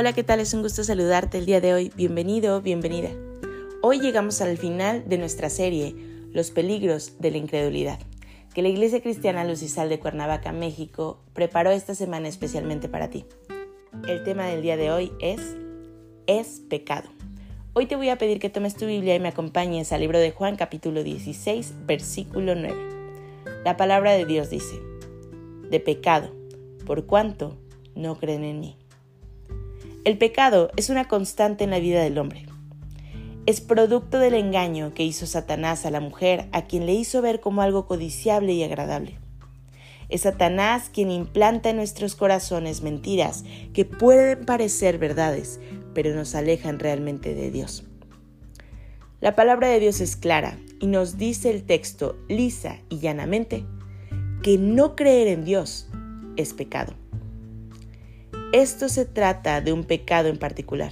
Hola, ¿qué tal? Es un gusto saludarte el día de hoy. Bienvenido, bienvenida. Hoy llegamos al final de nuestra serie, Los peligros de la incredulidad, que la Iglesia Cristiana Luz y Sal de Cuernavaca, México, preparó esta semana especialmente para ti. El tema del día de hoy es Es pecado. Hoy te voy a pedir que tomes tu Biblia y me acompañes al libro de Juan capítulo 16, versículo 9. La palabra de Dios dice, de pecado, por cuanto no creen en mí. El pecado es una constante en la vida del hombre. Es producto del engaño que hizo Satanás a la mujer, a quien le hizo ver como algo codiciable y agradable. Es Satanás quien implanta en nuestros corazones mentiras que pueden parecer verdades, pero nos alejan realmente de Dios. La palabra de Dios es clara y nos dice el texto lisa y llanamente que no creer en Dios es pecado. Esto se trata de un pecado en particular,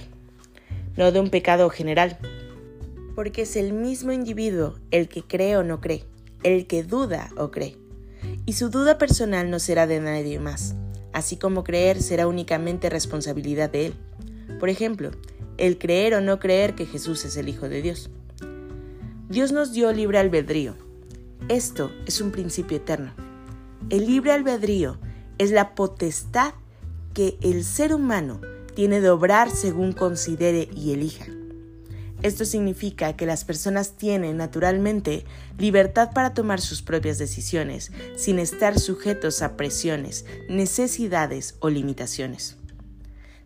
no de un pecado general, porque es el mismo individuo el que cree o no cree, el que duda o cree. Y su duda personal no será de nadie más, así como creer será únicamente responsabilidad de él. Por ejemplo, el creer o no creer que Jesús es el Hijo de Dios. Dios nos dio libre albedrío. Esto es un principio eterno. El libre albedrío es la potestad que el ser humano tiene de obrar según considere y elija. Esto significa que las personas tienen naturalmente libertad para tomar sus propias decisiones sin estar sujetos a presiones, necesidades o limitaciones.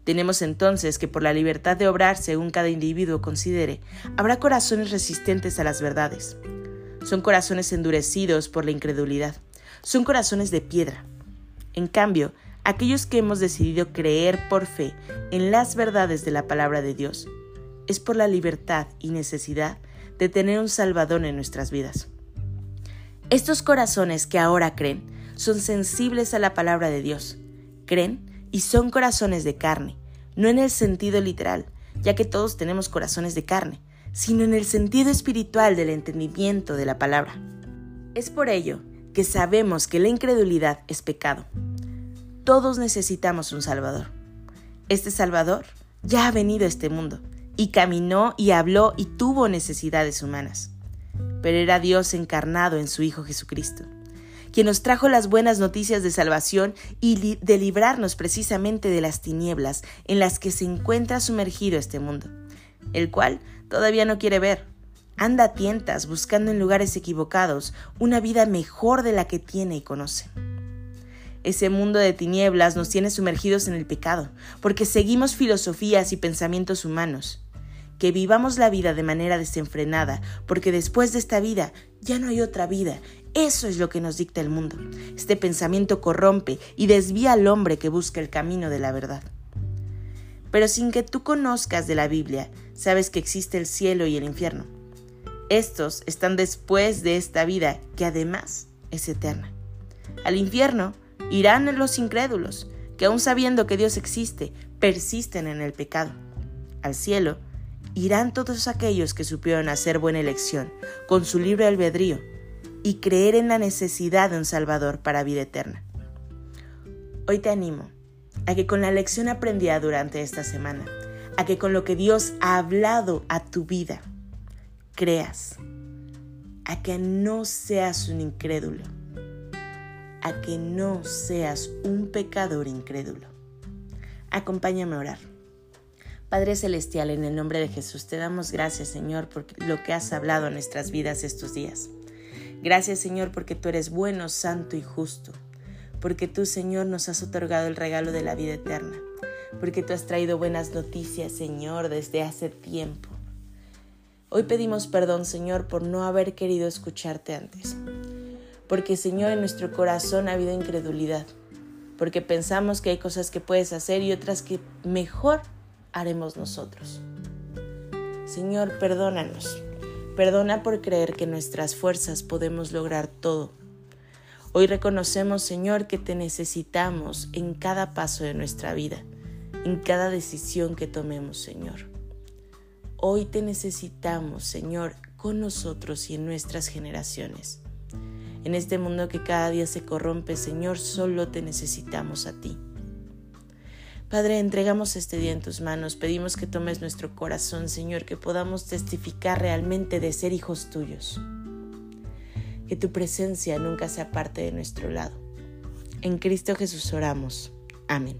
Tenemos entonces que por la libertad de obrar según cada individuo considere, habrá corazones resistentes a las verdades. Son corazones endurecidos por la incredulidad. Son corazones de piedra. En cambio, aquellos que hemos decidido creer por fe en las verdades de la palabra de Dios, es por la libertad y necesidad de tener un Salvador en nuestras vidas. Estos corazones que ahora creen son sensibles a la palabra de Dios, creen y son corazones de carne, no en el sentido literal, ya que todos tenemos corazones de carne, sino en el sentido espiritual del entendimiento de la palabra. Es por ello que sabemos que la incredulidad es pecado, todos necesitamos un Salvador. Este Salvador ya ha venido a este mundo y caminó y habló y tuvo necesidades humanas. Pero era Dios encarnado en su Hijo Jesucristo, quien nos trajo las buenas noticias de salvación y de librarnos precisamente de las tinieblas en las que se encuentra sumergido este mundo, el cual todavía no quiere ver. Anda a tientas buscando en lugares equivocados una vida mejor de la que tiene y conoce. Ese mundo de tinieblas nos tiene sumergidos en el pecado, porque seguimos filosofías y pensamientos humanos. Que vivamos la vida de manera desenfrenada, porque después de esta vida ya no hay otra vida. Eso es lo que nos dicta el mundo. Este pensamiento corrompe y desvía al hombre que busca el camino de la verdad. Pero sin que tú conozcas de la Biblia, sabes que existe el cielo y el infierno. Estos están después de esta vida, que además es eterna. Al infierno Irán los incrédulos, que aun sabiendo que Dios existe, persisten en el pecado. Al cielo irán todos aquellos que supieron hacer buena elección, con su libre albedrío, y creer en la necesidad de un Salvador para vida eterna. Hoy te animo a que con la lección aprendida durante esta semana, a que con lo que Dios ha hablado a tu vida, creas, a que no seas un incrédulo a que no seas un pecador incrédulo. Acompáñame a orar. Padre Celestial, en el nombre de Jesús, te damos gracias, Señor, por lo que has hablado en nuestras vidas estos días. Gracias, Señor, porque tú eres bueno, santo y justo. Porque tú, Señor, nos has otorgado el regalo de la vida eterna. Porque tú has traído buenas noticias, Señor, desde hace tiempo. Hoy pedimos perdón, Señor, por no haber querido escucharte antes porque Señor en nuestro corazón ha habido incredulidad, porque pensamos que hay cosas que puedes hacer y otras que mejor haremos nosotros. Señor, perdónanos. Perdona por creer que nuestras fuerzas podemos lograr todo. Hoy reconocemos, Señor, que te necesitamos en cada paso de nuestra vida, en cada decisión que tomemos, Señor. Hoy te necesitamos, Señor, con nosotros y en nuestras generaciones. En este mundo que cada día se corrompe, Señor, solo te necesitamos a ti. Padre, entregamos este día en tus manos, pedimos que tomes nuestro corazón, Señor, que podamos testificar realmente de ser hijos tuyos. Que tu presencia nunca sea parte de nuestro lado. En Cristo Jesús oramos. Amén.